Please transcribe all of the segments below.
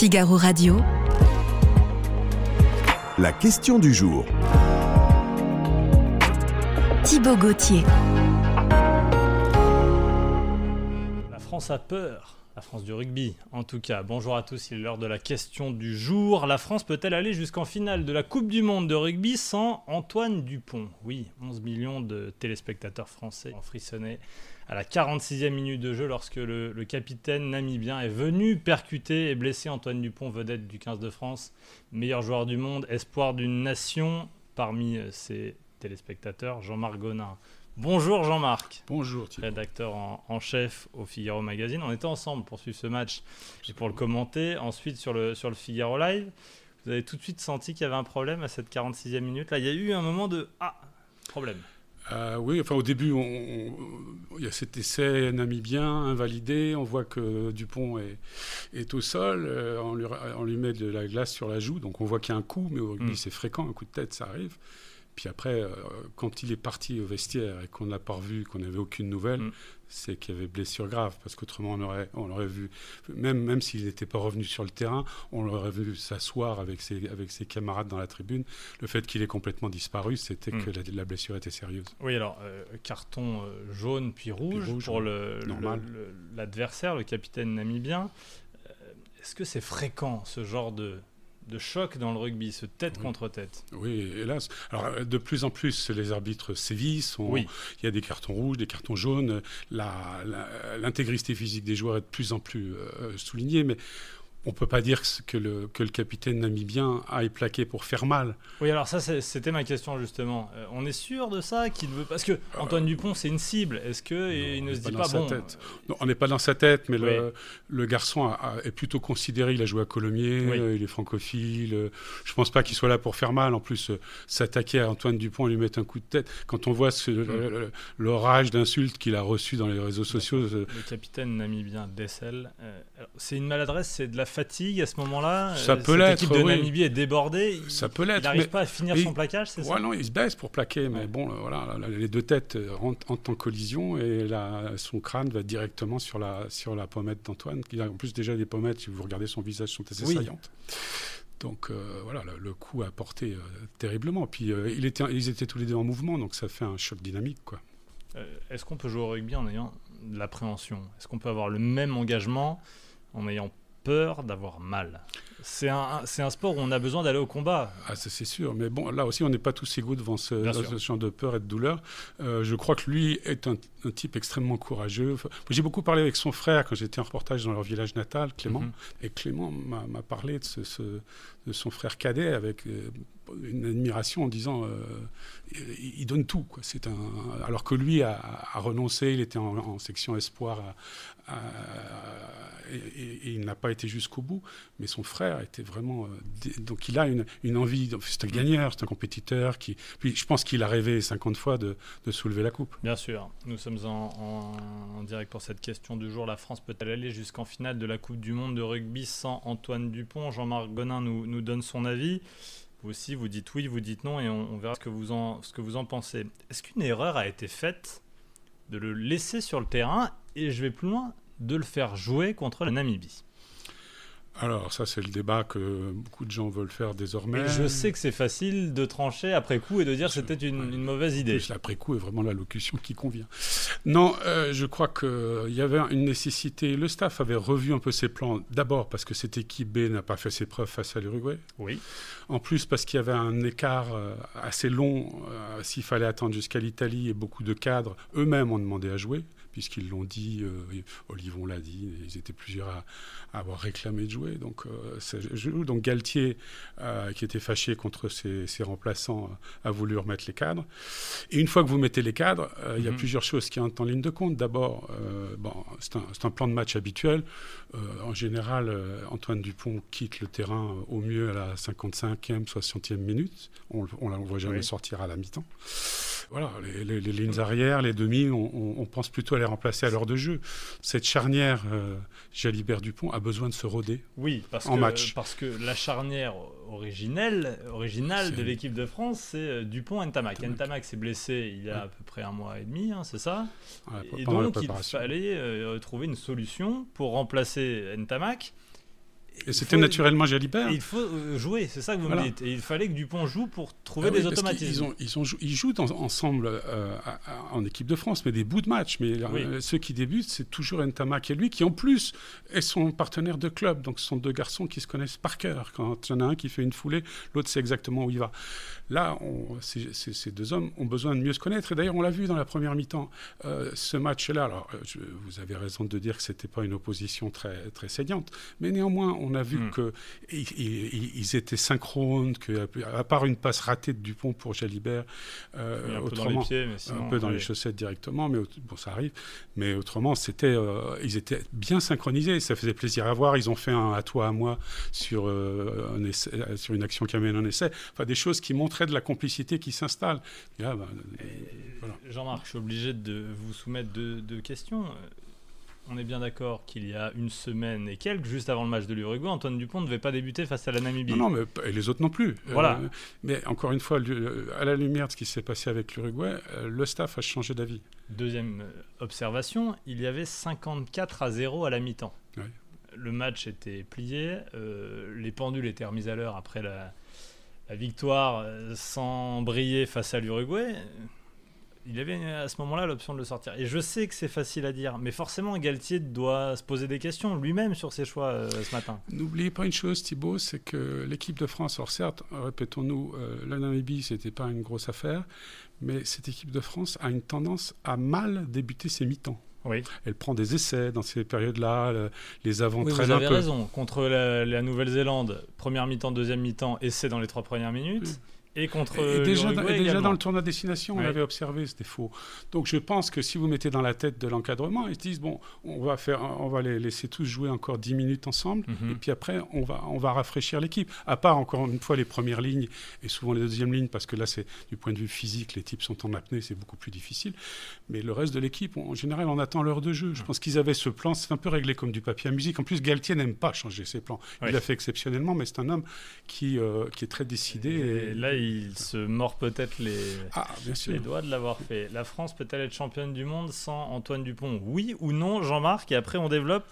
Figaro Radio. La question du jour. Thibaut Gauthier. La France a peur. La France du rugby, en tout cas. Bonjour à tous, il est l'heure de la question du jour. La France peut-elle aller jusqu'en finale de la Coupe du Monde de rugby sans Antoine Dupont? Oui, 11 millions de téléspectateurs français ont frissonné à la 46e minute de jeu lorsque le, le, capitaine namibien est venu percuter et blesser Antoine Dupont, vedette du 15 de France, meilleur joueur du monde, espoir d'une nation parmi ses téléspectateurs, Jean-Marc Gonin. Bonjour Jean-Marc. Bonjour Thibaut. Rédacteur en, en, chef au Figaro Magazine. On était ensemble pour suivre ce match et pour le commenter. Ensuite sur le, sur le Figaro Live, vous avez tout de suite senti qu'il y avait un problème à cette 46e minute. Là, il y a eu un moment de Ah, problème. Euh, oui, enfin au début, il y a cet essai namibien invalidé. On voit que Dupont est, est au sol. Euh, on, lui, on, lui, met de la glace sur la joue. Donc on voit qu'il y a un coup, mais au rugby, mm. c'est fréquent. Un coup de tête, ça arrive. Puis après, euh, quand il est parti au vestiaire et qu'on ne l'a pas revu, qu'on n'avait aucune nouvelle, mm. c'est qu'il y avait blessure grave. Parce qu'autrement, on aurait, on aurait vu, même, même s'il n'était pas revenu sur le terrain, on l'aurait vu s'asseoir avec ses, avec ses camarades dans la tribune. Le fait qu'il ait complètement disparu, c'était mm. que la, la, blessure était sérieuse. Oui, alors, euh, carton euh, jaune puis rouge, puis rouge pour l'adversaire, le, le, le, capitaine namibien. Est-ce que c'est fréquent, ce genre de de choc dans le rugby, ce tête oui. contre tête. Oui, hélas. Alors, de plus en plus, les arbitres sévissent. On, oui. Il y a des cartons rouges, des cartons jaunes. L'intégrité physique des joueurs est de plus en plus euh, soulignée. Mais on ne peut pas dire que le, que le capitaine namibien aille plaquer pour faire mal. Oui, alors ça, c'était ma question justement. Euh, on est sûr de ça qu'il veut parce que Antoine euh, Dupont, c'est une cible. Est-ce que non, il ne se dit pas, pas bon tête. Non, on n'est pas dans sa tête, mais oui. le, le, garçon a, a, est plutôt considéré. Il a joué à Colomiers, oui. euh, il est francophile. euh, je pense pas qu'il soit là pour faire mal. En plus, euh, s'attaquer à Antoine Dupont et lui mettre un coup de tête. Quand on voit ce, Mm. l'orage d'insultes qu'il a reçu dans les réseaux sociaux, le capitaine namibien Dessel, euh, c'est une maladresse, c'est de la fatigue à ce moment-là Ça peut l'être. L'équipe de oui. Namibie est débordée. Ça peut l'être. Il n'arrive pas à finir son plaquage, c'est ouais, ça non, il se baisse pour plaquer, mais ouais. bon, voilà, les deux têtes rentrent, entrent en collision et la, son crâne va directement sur la, sur la pommette d'Antoine. Il a en plus déjà des pommettes, si vous regardez son visage, sont assez oui. saillantes. Donc euh, voilà, le, le, coup a porté euh, terriblement. Puis euh, il était, ils étaient tous les deux en mouvement, donc ça fait un choc dynamique, quoi. Est-ce qu'on peut jouer au rugby en ayant de l'appréhension? Est-ce qu'on peut avoir le même engagement en ayant peur d'avoir mal c'est un, c'est un sport où on a besoin d'aller au combat. Ah, c'est sûr. Mais bon, là aussi, on n'est pas tous égaux devant ce, ce champ de peur et de douleur. Euh, je crois que lui est un, un type extrêmement courageux. Enfin, J'ai beaucoup parlé avec son frère quand j'étais en reportage dans leur village natal, Clément. -hmm. Et Clément m'a parlé de, ce, ce, de, son frère cadet avec euh, une admiration en disant euh, il, donne tout. Quoi. Un, alors que lui a, renoncé, il était en, section espoir et, il n'a pas été jusqu'au bout. Mais son frère était vraiment. Euh, donc il a une, une envie. C'est un gagneur, c'est un compétiteur. Qui, puis je pense qu'il a rêvé 50 fois de, de, soulever la coupe. Bien sûr. Nous sommes en, en, en direct pour cette question du jour. La France peut-elle aller jusqu'en finale de la Coupe du Monde de rugby sans Antoine Dupont? Jean-Marc Gonin nous, nous donne son avis. Vous aussi, vous dites oui, vous dites non, et on, verra ce que vous en, ce que vous en pensez. Est-ce qu'une erreur a été faite de le laisser sur le terrain et je vais plus loin, de le faire jouer contre la Namibie? Alors ça c'est le débat que beaucoup de gens veulent faire désormais. Et je sais que c'est facile de trancher après coup et de dire c'était une, ouais. une, mauvaise idée. L'après coup est vraiment la locution qui convient. Non, euh, je crois qu'il y avait une nécessité. Le staff avait revu un peu ses plans. D'abord parce que cette équipe B n'a pas fait ses preuves face à l'Uruguay. Oui. En plus parce qu'il y avait un écart euh, assez long. Euh, S'il fallait attendre jusqu'à l'Italie et beaucoup de cadres eux-mêmes ont demandé à jouer puisqu'ils l'ont dit, euh, Olivon l'a dit, ils étaient plusieurs à, à, avoir réclamé de jouer. Donc, euh, donc Galtier, euh, qui était fâché contre ses, ses, remplaçants, a voulu remettre les cadres. Et une fois que vous mettez les cadres, il y a plusieurs choses qui entrent en ligne de compte. D'abord, bon, c'est un, un, plan de match habituel. en général, Antoine Dupont quitte le terrain au mieux à la 55e, 60e minute. On ne le voit jamais oui. sortir à la mi-temps voilà, les, les, les, lignes arrière, les demi, on, on, pense plutôt à les remplacer à l'heure de jeu. Cette charnière, euh, Jalibert Dupont, a besoin de se roder oui, parce en que, match. Parce que la charnière originelle, originale de l'équipe de France, c'est euh, Dupont-Ntamak. Ntamak s'est blessé il y a à peu près un mois et demi, hein, c'est ça Et donc il fallait euh, trouver une solution pour remplacer Ntamak. Et c'était naturellement Jalibert. il faut euh, jouer, c'est ça que vous Voilà. me dites. Et il fallait que Dupont joue pour trouver Ah des automatismes. Ils, ont, ils, ont jou- ils jouent dans- ensemble euh, à- à- en équipe de France, mais des bouts de match. Mais euh, ceux qui débutent, c'est toujours Ntamak et lui, qui en plus est son partenaire de club. Donc ce sont deux garçons qui se connaissent par cœur. Quand il y en a un qui fait une foulée, l'autre sait exactement où il va. Là, on- ces, deux hommes ont besoin de mieux se connaître. Et d'ailleurs, on l'a vu dans la première mi-temps. Euh, ce match-là, alors je- vous avez raison de dire que c'était pas une opposition très, très saignante, mais néanmoins, on a vu Mm. que ils, ils- ils étaient synchrones, que à part une passe ratée de Dupont pour Jalibert, euh, un peu dans les pieds, mais sinon, un peu dans ouais. les chaussettes directement, mais bon, ça arrive. Mais autrement, c'était, euh, ils étaient bien synchronisés. Ça faisait plaisir à voir. Ils ont fait un à toi à moi sur euh, un essai- sur une action qui amène un essai. Enfin, des choses qui montraient de la complicité qui s'installe. Ben, voilà. Jean-Marc, je suis obligé de vous soumettre deux, deux questions. On est bien d'accord qu'il y a une semaine et quelques, juste avant le match de l'Uruguay, Antoine Dupont ne devait pas débuter face à la Namibie. Non, non, mais et les autres non plus. Voilà. Euh, mais encore une fois, à la lumière de ce qui s'est passé avec l'Uruguay, euh, le staff a changé d'avis. Deuxième euh, observation, il y avait 54 à 0 à la mi-temps. Le match était plié, euh, les pendules étaient remises à l'heure après la, la victoire sans briller face à l'Uruguay. Il avait à ce moment-là l'option de le sortir. Et je sais que c'est facile à dire, mais forcément Galtier doit se poser des questions lui-même sur ses choix euh, ce matin. N'oubliez pas une chose, Thibaut, c'est que l'équipe de France, alors certes, répétons-nous, euh, la Namibie, c'était pas une grosse affaire, mais cette équipe de France a une tendance à mal débuter ses mi-temps. Oui, Elle prend des essais dans ces périodes-là, le- les avant Oui, vous un avez peu. raison. Contre la, la Nouvelle-Zélande, première mi-temps, deuxième mi-temps, essai dans les trois premières minutes. Et contre Et déjà, dans, l'Uruguay et déjà dans le tournoi destination, on Ouais. l'avait observé, c'était faux. Donc je pense que si vous mettez dans la tête de l'encadrement, ils se disent bon, on va faire, on va les laisser tous jouer encore 10 minutes ensemble, Mhm. et puis après on va, on va rafraîchir l'équipe. À part encore une fois les premières lignes et souvent les deuxièmes lignes, parce que là c'est du point de vue physique, les types sont en apnée, c'est beaucoup plus difficile. Mais le reste de l'équipe, en général, on attend l'heure de jeu. Je pense qu'ils avaient ce plan, c'est un peu réglé comme du papier à musique. En plus, Galtier n'aime pas changer ses plans. Il Ouais. l'a fait exceptionnellement, mais c'est un homme qui, euh, qui est très décidé. Et là, il se mord peut-être les, Ah, les doigts de l'avoir fait. La France peut-elle être championne du monde sans Antoine Dupont? Oui ou non, Jean-Marc? Et après, on développe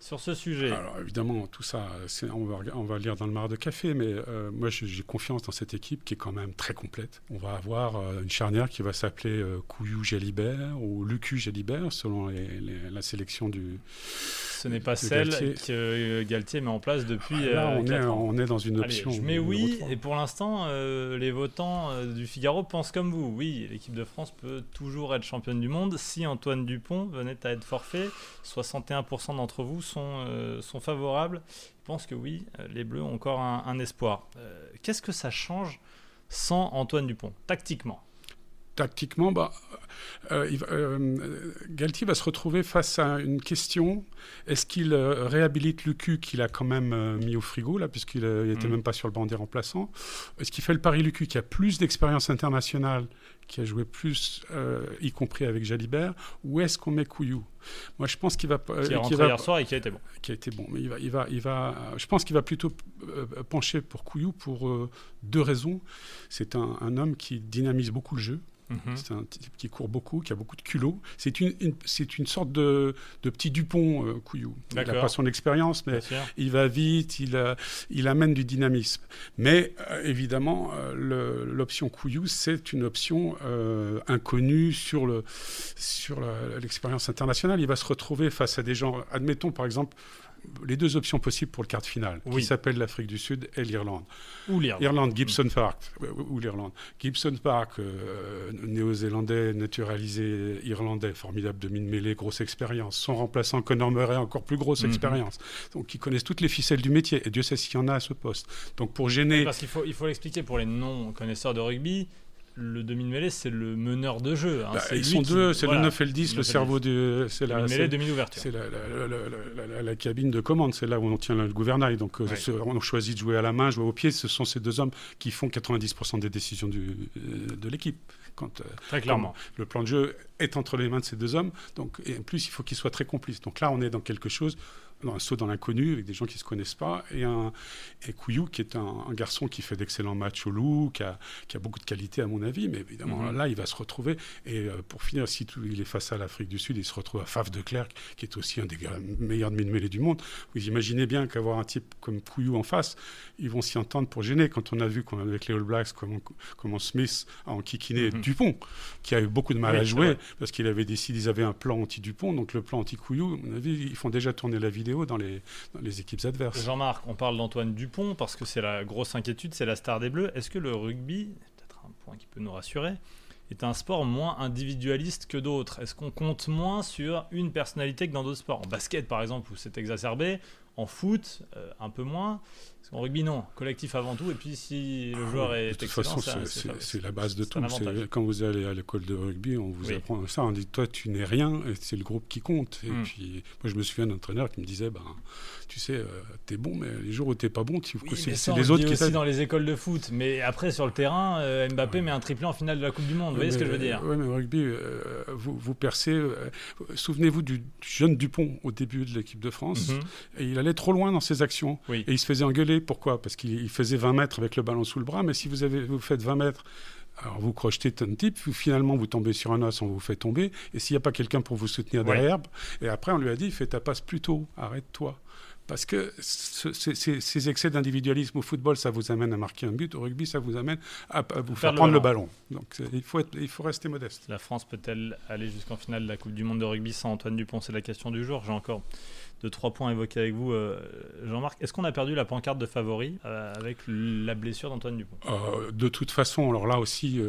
sur ce sujet. Alors évidemment, tout ça, on va, on va lire dans le mar de café, mais euh, moi j'ai confiance dans cette équipe qui est quand même très complète. On va avoir euh, une charnière qui va s'appeler euh, Couillou Jalibert ou Lucu Jalibert selon les- les- la sélection du. Ce n'est pas celle Galtier. que Galtier met en place depuis Ah, Là, on, est, quatre ans. on est dans une Allez, option. je mets oui, et pour l'instant, les votants du Figaro pensent comme vous. Oui, l'équipe de France peut toujours être championne du monde si Antoine Dupont venait à être forfait. 61% d'entre vous sont, euh, sont favorables. Ils pensent que oui, euh, les Bleus ont encore un, un espoir. Euh, Qu'est-ce que ça change sans Antoine Dupont, tactiquement? Tactiquement, bah, euh, euh, Galtier va se retrouver face à une question. Est-ce qu'il euh, réhabilite Lucu qu'il a quand même euh, mis au frigo, là, puisqu'il n'était Mhm. même pas sur le banc des remplaçants? Est-ce qu'il fait le pari Lucu qui a plus d'expérience internationale, qui a joué plus, y compris avec Jalibert? Ou est-ce qu'on met Couillou? Moi, je pense qu'il va... Qui est rentré va- hier soir et qui a été bon. qui a été bon. Mais il va, il va, il va, je pense qu'il va plutôt pencher pour Couillou pour deux raisons. C'est un, un homme qui dynamise beaucoup le jeu. Mhm. C'est un type qui court beaucoup, qui a beaucoup de culot. C'est une, une- c'est une sorte de, de petit Dupont, euh, Couillou. Il n'a pas son expérience, mais il va vite, il, euh, il amène du dynamisme. Mais euh, évidemment, euh, l'option Couillou, c'est une option inconnue sur le- sur l'expérience internationale. Il va se retrouver face à des gens, admettons par exemple, les deux options possibles pour le quart de finale, Oui. qui s'appellent l'Afrique du Sud et l'Irlande. Ou lire. Irlande, Gibson Park, euh, ou l'Irlande. Gibson Park, euh, néo-zélandais, naturalisé irlandais, formidable demi-mêlée, grosse expérience. Son remplaçant Conor Murray, encore plus grosse Mhm. expérience. Donc ils connaissent toutes les ficelles du métier, et Dieu sait s'il y en a à ce poste. Donc pour gêner... Parce qu'il faut, il faut l'expliquer pour les non-connaisseurs de rugby. Le demi-mêlée, c'est le meneur de jeu. hein. bah, C'est ils sont deux, c'est voilà. le 9 et le 10, Le le 9 et le cerveau de... C'est la, demi-ouverture. c'est la, la- la- la- la- la cabine de commande, c'est là où on tient le gouvernail. Donc euh, Ouais. on choisit de jouer à la main, jouer au pied. Ce sont ces deux hommes qui font 90% des décisions du- euh, de l'équipe. Quand, euh, Très clairement. Le plan de jeu est entre les mains de ces deux hommes. Donc, et en plus, il faut qu'ils soient très complices. Donc là, on est dans quelque chose dans un saut dans l'inconnu avec des gens qui ne se connaissent pas, et, un, et Couillou, qui est un, garçon qui fait d'excellents matchs au loup, qui a, qui a, beaucoup de qualité à mon avis, mais évidemment mhm. là, il va se retrouver. Et euh, pour finir, si tout, il est face à l'Afrique du Sud, il se retrouve à Faf de Clerc, qui est aussi un des meilleurs demi-mêlés du monde. Vous imaginez bien qu'avoir un type comme Couillou en face, ils vont s'y entendre pour gêner. Quand on a vu avec les All Blacks comment, comment Smith a enquiquiné mhm. Dupont, qui a eu beaucoup de mal à jouer, parce qu'il avait décidé, ils avaient un plan anti-Dupont, donc le plan anti-Couillou, à mon avis, ils font déjà tourner la vidéo dans les, équipes adverses. Jean-Marc, on parle d'Antoine Dupont parce que c'est la grosse inquiétude, c'est la star des Bleus. Est-ce que le rugby, peut-être un point qui peut nous rassurer, est un sport moins individualiste que d'autres? Est-ce qu'on compte moins sur une personnalité que dans d'autres sports? En basket, par exemple, où c'est exacerbé, en foot, euh, un peu moins. En rugby, non. Collectif avant tout. Et puis, si le ah joueur est. De toute façon, c'est la base de tout. Quand vous allez à l'école de rugby, on vous apprend ça. On dit Toi, tu n'es rien, c'est le groupe qui compte. Et hmm. puis, moi, je me souviens d'un entraîneur qui me disait ben, Tu sais, euh, t'es bon, mais les jours où t'es pas bon, tu... c'est les autres qui. aussi dans les écoles de foot. Mais après, sur le terrain, euh, Mbappé met un triplé en finale de la Coupe du Monde. Vous voyez ce que je veux dire Oui, mais au rugby, euh, vous, vous, percez. Souvenez-vous du jeune Dupont au début de l'équipe de France. Mhm. Et il allait trop loin dans ses actions. Et il se faisait engueuler. Pourquoi? Parce qu'il faisait 20 mètres avec le ballon sous le bras. Mais si vous, avez, vous faites 20 mètres alors vous crochetez ton type, finalement vous tombez sur un os, on vous fait tomber, et s'il n'y a pas quelqu'un pour vous soutenir derrière, et après on lui a dit fais ta passe plus tôt, arrête-toi. Parce que ces excès d'individualisme au football, ça vous amène à marquer un but. Au rugby, ça vous amène à, vous faire, prendre le ballon. Donc il faut, être, il faut rester modeste. La France peut-elle aller jusqu'en finale de la Coupe du Monde de rugby sans Antoine Dupont? C'est la question du jour. J'ai encore de trois points évoqués avec vous, euh, Jean-Marc. Est-ce qu'on a perdu la pancarte de favori euh, avec la blessure d'Antoine Dupont? Euh, De toute façon, alors là aussi,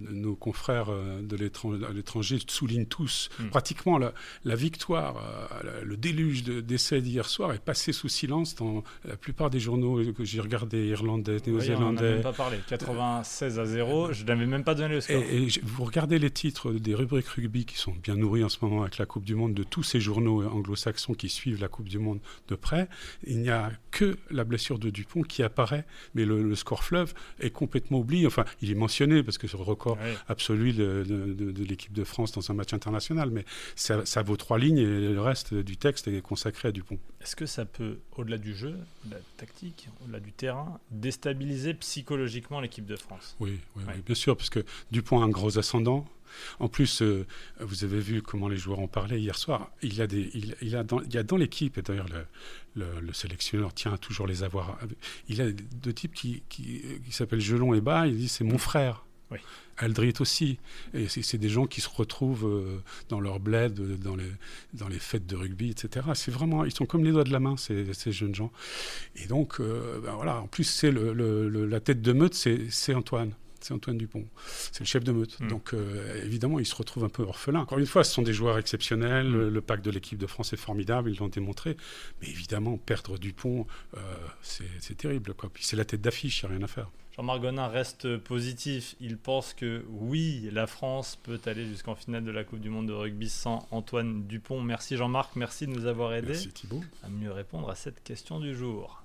nos confrères de l'étranger soulignent tous hmm. pratiquement la, la victoire, le déluge d'essais d'hier soir est passé sous silence dans la plupart des journaux que j'ai regardés, irlandais, néo-zélandais. Oui, on même pas parlé. 96 à 0, je n'avais même pas donné le score. Et, vous regardez les titres des rubriques rugby qui sont bien nourris en ce moment avec la Coupe du Monde de tous ces journaux anglo-saxons qui suivent la Coupe du Monde de près, il n'y a que la blessure de Dupont qui apparaît, mais le, score fleuve est complètement oublié. Enfin, il est mentionné parce que c'est le record absolu de, l'équipe de France dans un match international, mais ça, ça, vaut trois lignes et le reste du texte est consacré à Dupont. Est-ce que ça peut, au-delà du jeu, de la tactique, au-delà du terrain, déstabiliser psychologiquement l'équipe de France? Oui, oui, bien sûr, parce que Dupont a un gros ascendant. En plus, euh, vous avez vu comment les joueurs ont parlé hier soir. Il y a, des, il, a, dans, il y a dans l'équipe, et d'ailleurs le, le, sélectionneur tient à toujours les avoir, il y a deux types qui, qui, qui s'appellent Gelon et Bas, il dit c'est mon frère. Oui. Aussi. Et c'est des gens qui se retrouvent euh, dans leur bled, dans les, dans les fêtes de rugby, etc. C'est vraiment, ils sont comme les doigts de la main, ces, ces jeunes gens. Et donc, euh, ben voilà, en plus, c'est la tête de meute, c'est Antoine c'est Antoine Dupont. C'est le chef de meute. Hmm. Donc euh, évidemment, il se retrouve un peu orphelin. Encore une fois, ce sont des joueurs exceptionnels. Hmm. Le, pack de l'équipe de France est formidable, ils l'ont démontré. Mais évidemment, perdre Dupont, euh, c'est terrible. Puis c'est la tête d'affiche, il n'y a rien à faire. Jean-Marc Gonin reste positif. Il pense que oui, la France peut aller jusqu'en finale de la Coupe du Monde de rugby sans Antoine Dupont. Merci Jean-Marc, merci de nous avoir aidés à mieux répondre à cette question du jour.